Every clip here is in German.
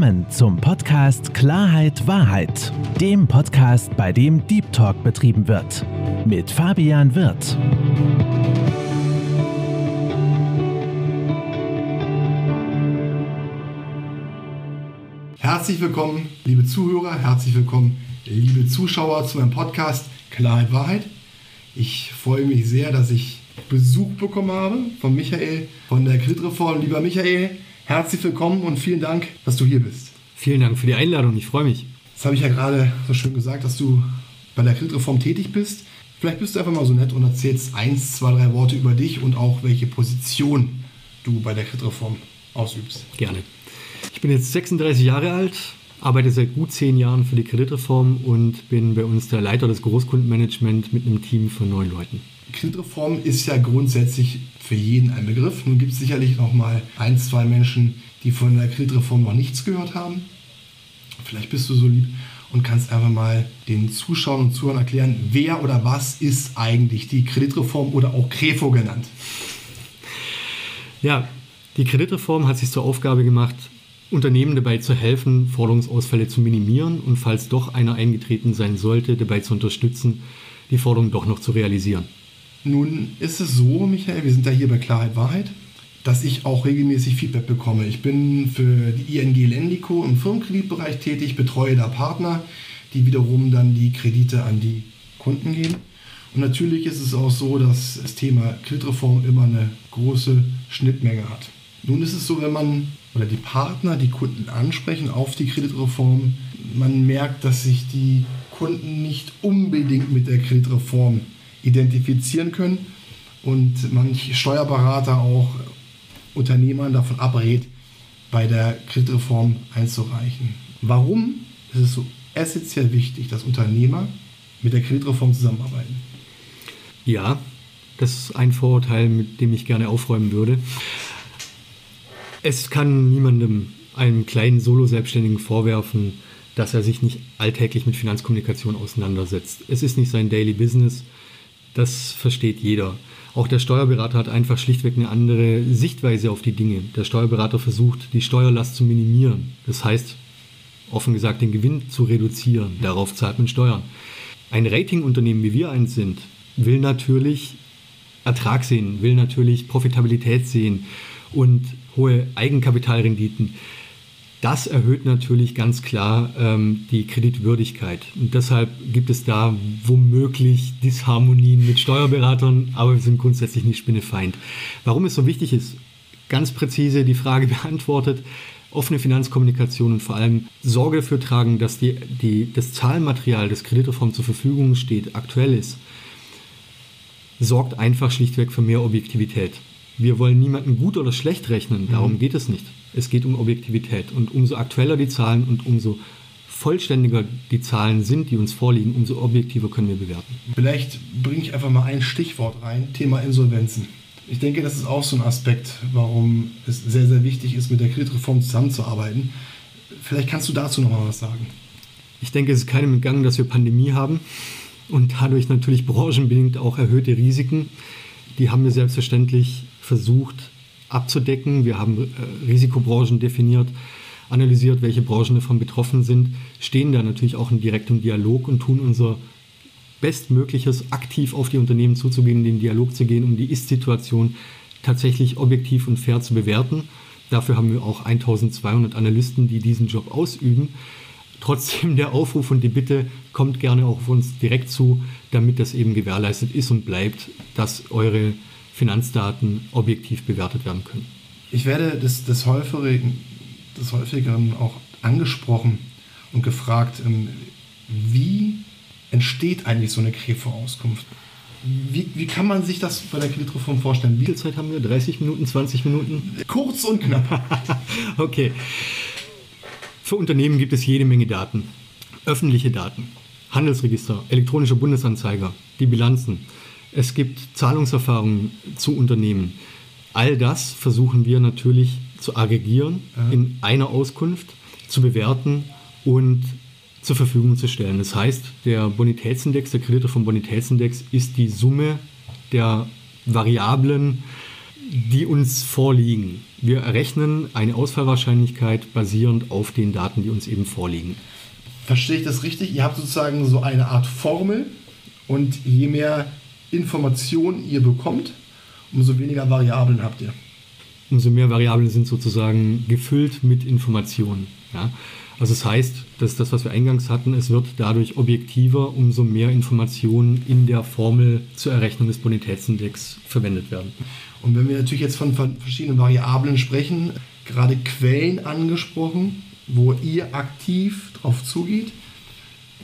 Willkommen zum Podcast Klarheit Wahrheit, dem Podcast, bei dem Deep Talk betrieben wird. Mit Fabian Wirth. Herzlich willkommen, liebe Zuhörer, herzlich willkommen, liebe Zuschauer zu meinem Podcast Klarheit Wahrheit. Ich freue mich sehr, dass ich Besuch bekommen habe von Michael von der Kreditreform. Lieber Michael, herzlich willkommen und vielen Dank, dass du hier bist. Vielen Dank für die Einladung, ich freue mich. Das habe ich ja gerade so schön gesagt, dass du bei der Kreditreform tätig bist. Vielleicht bist du einfach mal so nett und erzählst eins, zwei, drei Worte über dich und auch welche Position du bei der Kreditreform ausübst. Gerne. Ich bin jetzt 36 Jahre alt, arbeite seit gut zehn Jahren für die Kreditreform und bin bei uns der Leiter des Großkundenmanagement mit einem Team von neun Leuten. Kreditreform ist ja grundsätzlich für jeden ein Begriff. Nun gibt es sicherlich noch mal ein, zwei Menschen, die von der Kreditreform noch nichts gehört haben. Vielleicht bist du so lieb und kannst einfach mal den Zuschauern und Zuhörern erklären, wer oder was ist eigentlich die Kreditreform oder auch KREFO genannt? Ja, die Kreditreform hat sich zur Aufgabe gemacht, Unternehmen dabei zu helfen, Forderungsausfälle zu minimieren und falls doch einer eingetreten sein sollte, dabei zu unterstützen, die Forderung doch noch zu realisieren. Nun ist es so, Michael, wir sind ja hier bei Klarheit Wahrheit, dass ich auch regelmäßig Feedback bekomme. Ich bin für die ING Lendico im Firmenkreditbereich tätig, betreue da Partner, die wiederum dann die Kredite an die Kunden geben. Und natürlich ist es auch so, dass das Thema Kreditreform immer eine große Schnittmenge hat. Nun ist es so, wenn man oder die Partner die Kunden ansprechen auf die Kreditreform, man merkt, dass sich die Kunden nicht unbedingt mit der Kreditreform identifizieren können und manche Steuerberater auch Unternehmern davon abrät, bei der Kreditreform einzureichen. Warum ist es so essentiell wichtig, dass Unternehmer mit der Kreditreform zusammenarbeiten? Ja, das ist ein Vorurteil, mit dem ich gerne aufräumen würde. Es kann niemandem, einem kleinen Solo-Selbstständigen vorwerfen, dass er sich nicht alltäglich mit Finanzkommunikation auseinandersetzt. Es ist nicht sein Daily Business das versteht jeder. Auch der Steuerberater hat einfach schlichtweg eine andere Sichtweise auf die Dinge. Der Steuerberater versucht, die Steuerlast zu minimieren. Das heißt, offen gesagt, den Gewinn zu reduzieren. Darauf zahlt man Steuern. Ein Ratingunternehmen, wie wir eins sind, will natürlich Ertrag sehen, will natürlich Profitabilität sehen und hohe Eigenkapitalrenditen. Das erhöht natürlich ganz klar ähm, die Kreditwürdigkeit. Und deshalb gibt es da womöglich Disharmonien mit Steuerberatern, aber wir sind grundsätzlich nicht spinnefeind. Warum es so wichtig ist, ganz präzise die Frage beantwortet, offene Finanzkommunikation und vor allem Sorge dafür tragen, dass die, die, das Zahlenmaterial, das Kreditreform zur Verfügung steht, aktuell ist, sorgt einfach schlichtweg für mehr Objektivität. Wir wollen niemanden gut oder schlecht rechnen, darum mhm. geht es nicht. Es geht um Objektivität. Und umso aktueller die Zahlen und umso vollständiger die Zahlen sind, die uns vorliegen, umso objektiver können wir bewerten. Vielleicht bringe ich einfach mal ein Stichwort rein, Thema Insolvenzen. Ich denke, das ist auch so ein Aspekt, warum es sehr, sehr wichtig ist, mit der Kreditreform zusammenzuarbeiten. Vielleicht kannst du dazu noch mal was sagen. Ich denke, es ist keinem entgangen, dass wir Pandemie haben und dadurch natürlich branchenbedingt auch erhöhte Risiken. Die haben wir selbstverständlich versucht abzudecken. Wir haben äh, Risikobranchen definiert, analysiert, welche Branchen davon betroffen sind, stehen da natürlich auch in direktem Dialog und tun unser Bestmögliches, aktiv auf die Unternehmen zuzugehen, in den Dialog zu gehen, um die Ist-Situation tatsächlich objektiv und fair zu bewerten. Dafür haben wir auch 1200 Analysten, die diesen Job ausüben. Trotzdem der Aufruf und die Bitte, kommt gerne auch auf uns direkt zu, damit das eben gewährleistet ist und bleibt, dass eure Finanzdaten objektiv bewertet werden können. Ich werde des, des, häufigen, des häufigeren auch angesprochen und gefragt, ähm, wie entsteht eigentlich so eine Kreditvorauskunft? Wie, wie kann man sich das bei der Kreditreform vorstellen? Wie viel Zeit haben wir? 30 Minuten, 20 Minuten? Kurz und knapp. okay. Für Unternehmen gibt es jede Menge Daten. Öffentliche Daten, Handelsregister, elektronischer Bundesanzeiger, die Bilanzen, es gibt Zahlungserfahrungen zu Unternehmen. All das versuchen wir natürlich zu aggregieren, ja. in einer Auskunft zu bewerten und zur Verfügung zu stellen. Das heißt, der Bonitätsindex, der Kredite vom Bonitätsindex ist die Summe der Variablen die uns vorliegen. Wir errechnen eine Ausfallwahrscheinlichkeit basierend auf den Daten, die uns eben vorliegen. Verstehe ich das richtig? Ihr habt sozusagen so eine Art Formel und je mehr Informationen ihr bekommt, umso weniger Variablen habt ihr. Umso mehr Variablen sind sozusagen gefüllt mit Informationen. Ja? Also das heißt, das ist das, was wir eingangs hatten, es wird dadurch objektiver, umso mehr Informationen in der Formel zur Errechnung des Bonitätsindex verwendet werden. Und wenn wir natürlich jetzt von, von verschiedenen Variablen sprechen, gerade Quellen angesprochen, wo ihr aktiv drauf zugeht,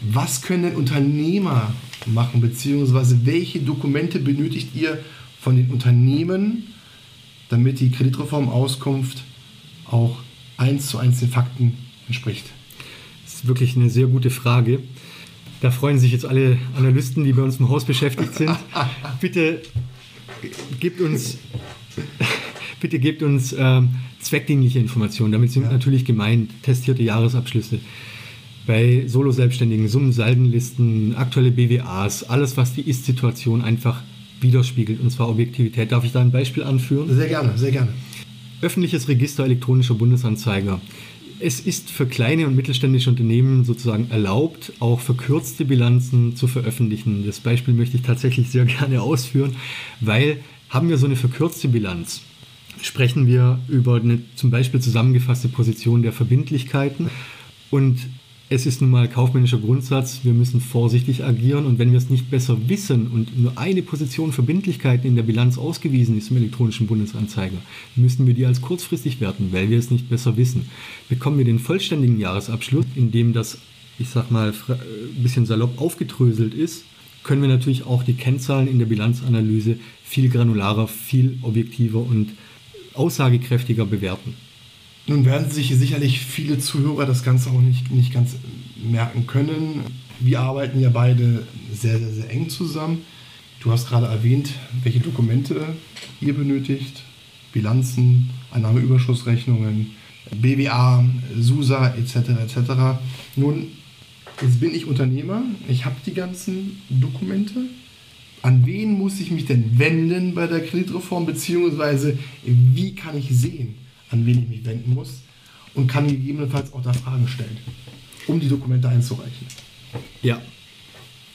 was können denn Unternehmer machen, beziehungsweise welche Dokumente benötigt ihr von den Unternehmen, damit die Kreditreformauskunft auch eins zu eins den Fakten entspricht? Das ist wirklich eine sehr gute Frage. Da freuen sich jetzt alle Analysten, die bei uns im Haus beschäftigt sind. Bitte gebt uns, bitte gebt uns ähm, zweckdienliche Informationen. Damit sind ja. natürlich gemeint testierte Jahresabschlüsse. Bei Solo-Selbstständigen, Summen, Saldenlisten, aktuelle BWAs, alles, was die Ist-Situation einfach widerspiegelt, und zwar Objektivität. Darf ich da ein Beispiel anführen? Sehr gerne, sehr gerne. Öffentliches Register elektronischer Bundesanzeiger es ist für kleine und mittelständische Unternehmen sozusagen erlaubt, auch verkürzte Bilanzen zu veröffentlichen. Das Beispiel möchte ich tatsächlich sehr gerne ausführen, weil haben wir so eine verkürzte Bilanz, sprechen wir über eine zum Beispiel zusammengefasste Position der Verbindlichkeiten und es ist nun mal kaufmännischer Grundsatz, wir müssen vorsichtig agieren und wenn wir es nicht besser wissen und nur eine Position Verbindlichkeiten in der Bilanz ausgewiesen ist im elektronischen Bundesanzeiger, müssen wir die als kurzfristig werten, weil wir es nicht besser wissen. Bekommen wir den vollständigen Jahresabschluss, in dem das, ich sag mal, ein bisschen salopp aufgedröselt ist, können wir natürlich auch die Kennzahlen in der Bilanzanalyse viel granularer, viel objektiver und aussagekräftiger bewerten. Nun werden sich sicherlich viele Zuhörer das Ganze auch nicht, nicht ganz merken können. Wir arbeiten ja beide sehr, sehr, sehr eng zusammen. Du hast gerade erwähnt, welche Dokumente ihr benötigt. Bilanzen, Einnahmeüberschussrechnungen, BWA, SUSA etc. etc. Nun, jetzt bin ich Unternehmer, ich habe die ganzen Dokumente. An wen muss ich mich denn wenden bei der Kreditreform, beziehungsweise wie kann ich sehen, an wen ich mich wenden muss und kann gegebenenfalls auch da Fragen stellen, um die Dokumente einzureichen. Ja,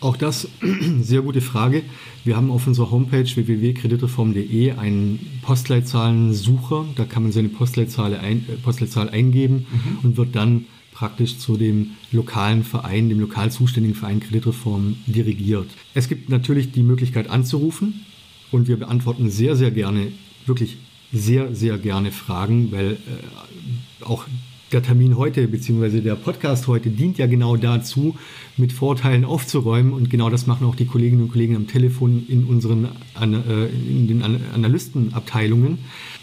auch das sehr gute Frage. Wir haben auf unserer Homepage www.kreditreform.de einen Postleitzahlensucher. Da kann man seine Postleitzahl, ein, äh, Postleitzahl eingeben mhm. und wird dann praktisch zu dem lokalen Verein, dem lokal zuständigen Verein Kreditreform dirigiert. Es gibt natürlich die Möglichkeit anzurufen und wir beantworten sehr, sehr gerne wirklich sehr, sehr gerne fragen, weil äh, auch der Termin heute bzw. der Podcast heute dient ja genau dazu, mit Vorteilen aufzuräumen und genau das machen auch die Kolleginnen und Kollegen am Telefon in unseren äh, in den Analystenabteilungen.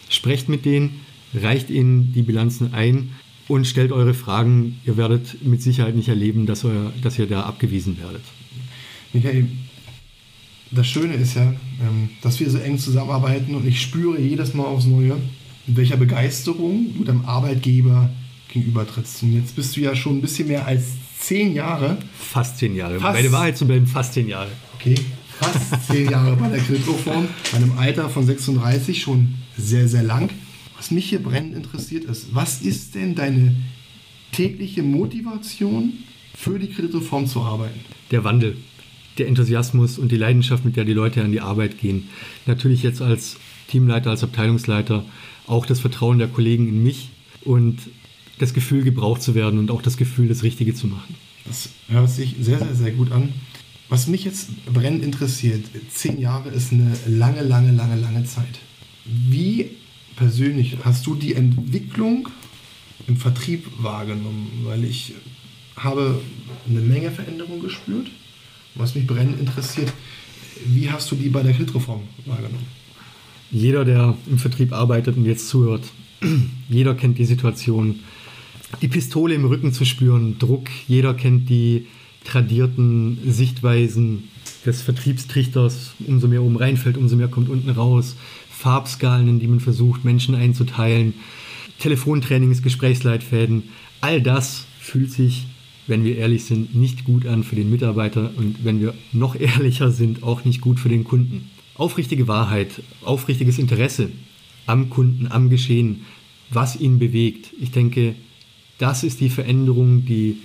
Sprecht mit denen, reicht ihnen die Bilanzen ein und stellt eure Fragen. Ihr werdet mit Sicherheit nicht erleben, dass, euer, dass ihr da abgewiesen werdet. Michael, das Schöne ist ja, ähm, dass wir so eng zusammenarbeiten und ich spüre jedes Mal aufs Neue, mit welcher Begeisterung du deinem Arbeitgeber gegenüber trittst. Und jetzt bist du ja schon ein bisschen mehr als zehn Jahre. Fast zehn Jahre. Fast, Meine Wahrheit zu bleiben, fast zehn Jahre. Okay, fast zehn Jahre bei der Kreditreform, bei einem Alter von 36, schon sehr, sehr lang. Was mich hier brennend interessiert ist, was ist denn deine tägliche Motivation für die Kreditreform zu arbeiten? Der Wandel der Enthusiasmus und die Leidenschaft, mit der die Leute an die Arbeit gehen. Natürlich jetzt als Teamleiter, als Abteilungsleiter auch das Vertrauen der Kollegen in mich und das Gefühl, gebraucht zu werden und auch das Gefühl, das Richtige zu machen. Das hört sich sehr, sehr, sehr gut an. Was mich jetzt brennend interessiert, zehn Jahre ist eine lange, lange, lange, lange Zeit. Wie persönlich hast du die Entwicklung im Vertrieb wahrgenommen? Weil ich habe eine Menge Veränderung gespürt was mich brennend interessiert, wie hast du die bei der Kreditreform wahrgenommen? Jeder, der im Vertrieb arbeitet und jetzt zuhört, jeder kennt die Situation, die Pistole im Rücken zu spüren, Druck, jeder kennt die tradierten Sichtweisen des Vertriebstrichters, umso mehr oben reinfällt, umso mehr kommt unten raus, Farbskalen, in die man versucht, Menschen einzuteilen, Telefontrainings, Gesprächsleitfäden, all das fühlt sich wenn wir ehrlich sind, nicht gut an für den Mitarbeiter und wenn wir noch ehrlicher sind, auch nicht gut für den Kunden. aufrichtige Wahrheit, aufrichtiges Interesse am Kunden, am Geschehen, was ihn bewegt. Ich denke, das ist die Veränderung, die,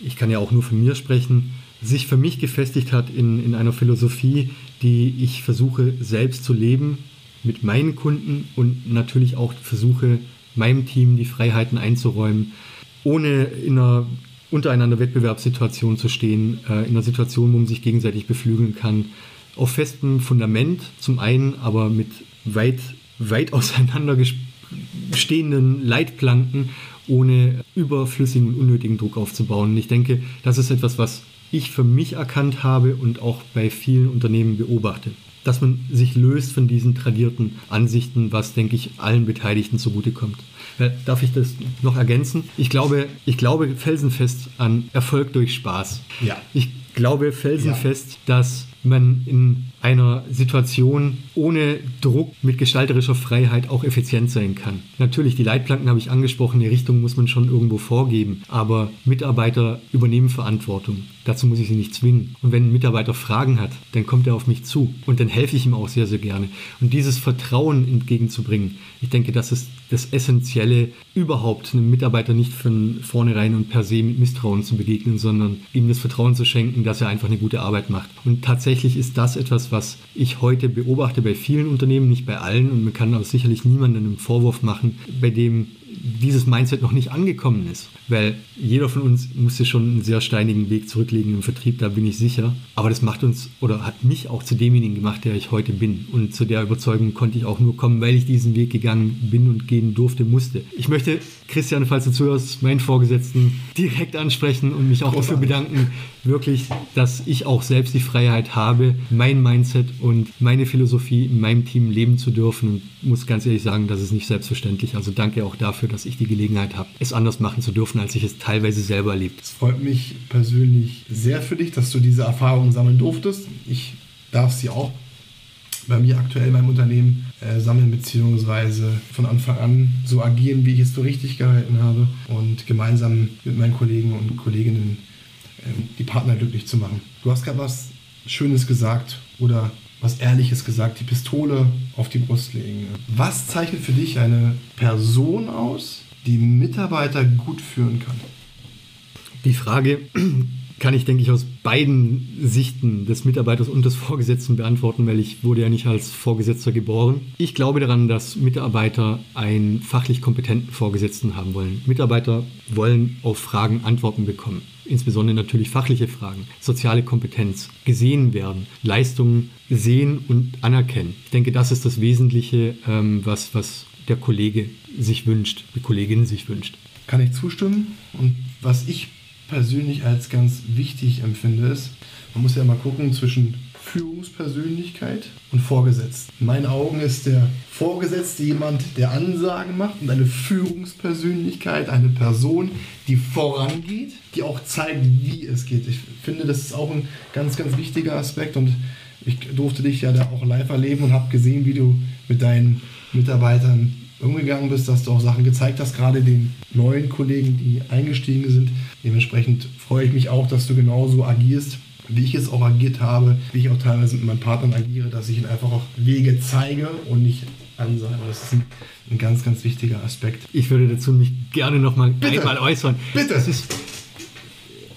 ich kann ja auch nur von mir sprechen, sich für mich gefestigt hat in, in einer Philosophie, die ich versuche selbst zu leben mit meinen Kunden und natürlich auch versuche, meinem Team die Freiheiten einzuräumen, ohne in einer untereinander Wettbewerbssituation zu stehen, äh, in einer Situation, wo man sich gegenseitig beflügeln kann, auf festem Fundament zum einen, aber mit weit, weit auseinander stehenden Leitplanken, ohne überflüssigen und unnötigen Druck aufzubauen. Und ich denke, das ist etwas, was ich für mich erkannt habe und auch bei vielen Unternehmen beobachte. Dass man sich löst von diesen tradierten Ansichten, was, denke ich, allen Beteiligten zugutekommt. Äh, darf ich das noch ergänzen? Ich glaube, ich glaube felsenfest an Erfolg durch Spaß. Ja. Ich glaube felsenfest, ja. dass man in einer Situation ohne Druck mit gestalterischer Freiheit auch effizient sein kann. Natürlich, die Leitplanken habe ich angesprochen, die Richtung muss man schon irgendwo vorgeben, aber Mitarbeiter übernehmen Verantwortung. Dazu muss ich sie nicht zwingen. Und wenn ein Mitarbeiter Fragen hat, dann kommt er auf mich zu und dann helfe ich ihm auch sehr, sehr gerne. Und dieses Vertrauen entgegenzubringen, ich denke, das ist das Essentielle, überhaupt einem Mitarbeiter nicht von vornherein und per se mit Misstrauen zu begegnen, sondern ihm das Vertrauen zu schenken, dass er einfach eine gute Arbeit macht. Und tatsächlich ist das etwas, was ich heute beobachte bei vielen Unternehmen, nicht bei allen. Und man kann auch sicherlich niemandem einen Vorwurf machen, bei dem dieses Mindset noch nicht angekommen ist. Weil jeder von uns musste schon einen sehr steinigen Weg zurücklegen im Vertrieb, da bin ich sicher. Aber das macht uns oder hat mich auch zu demjenigen gemacht, der ich heute bin. Und zu der Überzeugung konnte ich auch nur kommen, weil ich diesen Weg gegangen bin und gehen durfte, musste. Ich möchte Christian, falls du zuhörst, meinen Vorgesetzten direkt ansprechen und mich auch Großartig. dafür bedanken, wirklich, dass ich auch selbst die Freiheit habe, mein Mindset und meine Philosophie in meinem Team leben zu dürfen. Und muss ganz ehrlich sagen, das ist nicht selbstverständlich. Also danke auch dafür, dass ich die Gelegenheit habe, es anders machen zu dürfen, als ich es teilweise selber erlebt. Es freut mich persönlich sehr für dich, dass du diese Erfahrung sammeln durftest. Ich darf sie auch bei mir aktuell in meinem Unternehmen äh, sammeln, beziehungsweise von Anfang an so agieren, wie ich es für richtig gehalten habe und gemeinsam mit meinen Kollegen und Kolleginnen äh, die Partner glücklich zu machen. Du hast gerade was Schönes gesagt oder was Ehrliches gesagt, die Pistole auf die Brust legen. Was zeichnet für dich eine Person aus, die Mitarbeiter gut führen kann? Die Frage kann ich, denke ich, aus beiden Sichten des Mitarbeiters und des Vorgesetzten beantworten, weil ich wurde ja nicht als Vorgesetzter geboren. Ich glaube daran, dass Mitarbeiter einen fachlich kompetenten Vorgesetzten haben wollen. Mitarbeiter wollen auf Fragen Antworten bekommen insbesondere natürlich fachliche Fragen, soziale Kompetenz, gesehen werden, Leistungen sehen und anerkennen. Ich denke, das ist das Wesentliche, ähm, was, was der Kollege sich wünscht, die Kollegin sich wünscht. Kann ich zustimmen. Und was ich persönlich als ganz wichtig empfinde, ist, man muss ja mal gucken zwischen Führungspersönlichkeit und Vorgesetzten. In meinen Augen ist der Vorgesetzte jemand, der Ansagen macht und eine Führungspersönlichkeit, eine Person, die vorangeht, die auch zeigt, wie es geht. Ich finde, das ist auch ein ganz, ganz wichtiger Aspekt und ich durfte dich ja da auch live erleben und habe gesehen, wie du mit deinen Mitarbeitern umgegangen bist, dass du auch Sachen gezeigt hast, gerade den neuen Kollegen, die eingestiegen sind. Dementsprechend freue ich mich auch, dass du genauso agierst wie ich es auch agiert habe, wie ich auch teilweise mit meinen Partnern agiere, dass ich ihnen einfach auch Wege zeige und nicht ansage. Das ist ein, ein ganz, ganz wichtiger Aspekt. Ich würde dazu mich gerne noch mal einmal äußern. Bitte.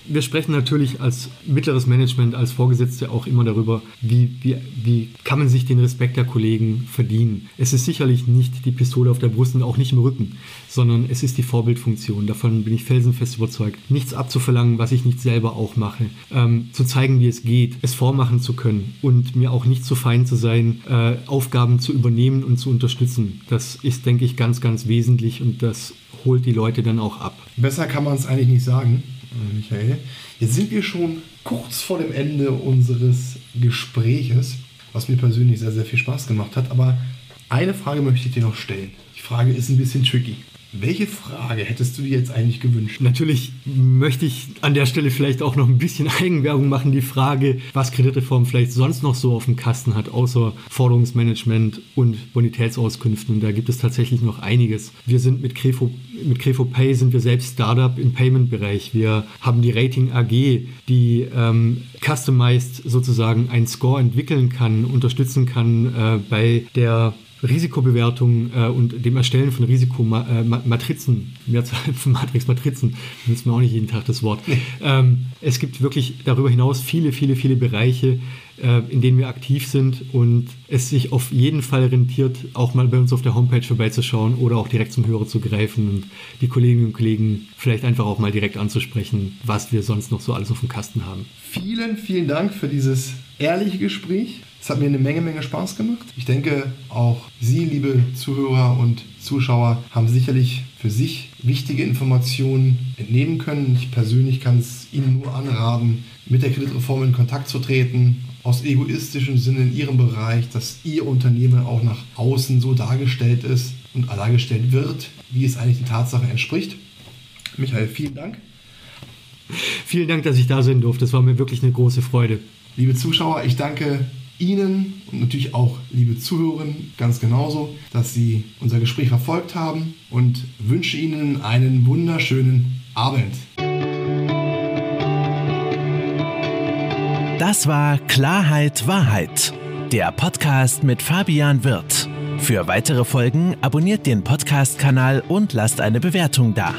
Wir sprechen natürlich als mittleres Management, als Vorgesetzte auch immer darüber, wie, wie, wie kann man sich den Respekt der Kollegen verdienen. Es ist sicherlich nicht die Pistole auf der Brust und auch nicht im Rücken, sondern es ist die Vorbildfunktion. Davon bin ich felsenfest überzeugt. Nichts abzuverlangen, was ich nicht selber auch mache. Ähm, zu zeigen, wie es geht, es vormachen zu können und mir auch nicht zu fein zu sein, äh, Aufgaben zu übernehmen und zu unterstützen. Das ist, denke ich, ganz, ganz wesentlich und das holt die Leute dann auch ab. Besser kann man es eigentlich nicht sagen. Michael. Jetzt sind wir schon kurz vor dem Ende unseres Gespräches, was mir persönlich sehr, sehr viel Spaß gemacht hat. Aber eine Frage möchte ich dir noch stellen. Ich Frage ist ein bisschen tricky. Welche Frage hättest du dir jetzt eigentlich gewünscht? Natürlich möchte ich an der Stelle vielleicht auch noch ein bisschen Eigenwerbung machen. Die Frage, was Kreditreform vielleicht sonst noch so auf dem Kasten hat, außer Forderungsmanagement und Bonitätsauskünften. Und da gibt es tatsächlich noch einiges. Wir sind mit Crefo, mit Crefo Pay sind wir selbst Startup im Payment-Bereich. Wir haben die Rating AG, die ähm, customized sozusagen einen Score entwickeln kann, unterstützen kann äh, bei der Risikobewertung äh, und dem Erstellen von Risikomatrizen, äh, Mehrzahl von Matrixmatrizen, nutzt man auch nicht jeden Tag das Wort. Ähm, es gibt wirklich darüber hinaus viele, viele, viele Bereiche, äh, in denen wir aktiv sind und es sich auf jeden Fall rentiert, auch mal bei uns auf der Homepage vorbeizuschauen oder auch direkt zum Hörer zu greifen und die Kolleginnen und Kollegen vielleicht einfach auch mal direkt anzusprechen, was wir sonst noch so alles auf dem Kasten haben. Vielen, vielen Dank für dieses ehrliche Gespräch. Es hat mir eine Menge, Menge Spaß gemacht. Ich denke, auch Sie, liebe Zuhörer und Zuschauer, haben sicherlich für sich wichtige Informationen entnehmen können. Ich persönlich kann es Ihnen nur anraten, mit der Kreditreform in Kontakt zu treten, aus egoistischem Sinne in Ihrem Bereich, dass Ihr Unternehmen auch nach außen so dargestellt ist und dargestellt wird, wie es eigentlich die Tatsache entspricht. Michael, vielen Dank. Vielen Dank, dass ich da sein durfte. Das war mir wirklich eine große Freude. Liebe Zuschauer, ich danke Ihnen und natürlich auch liebe Zuhörerinnen ganz genauso, dass Sie unser Gespräch verfolgt haben und wünsche Ihnen einen wunderschönen Abend. Das war Klarheit Wahrheit, der Podcast mit Fabian Wirth. Für weitere Folgen abonniert den Podcast-Kanal und lasst eine Bewertung da.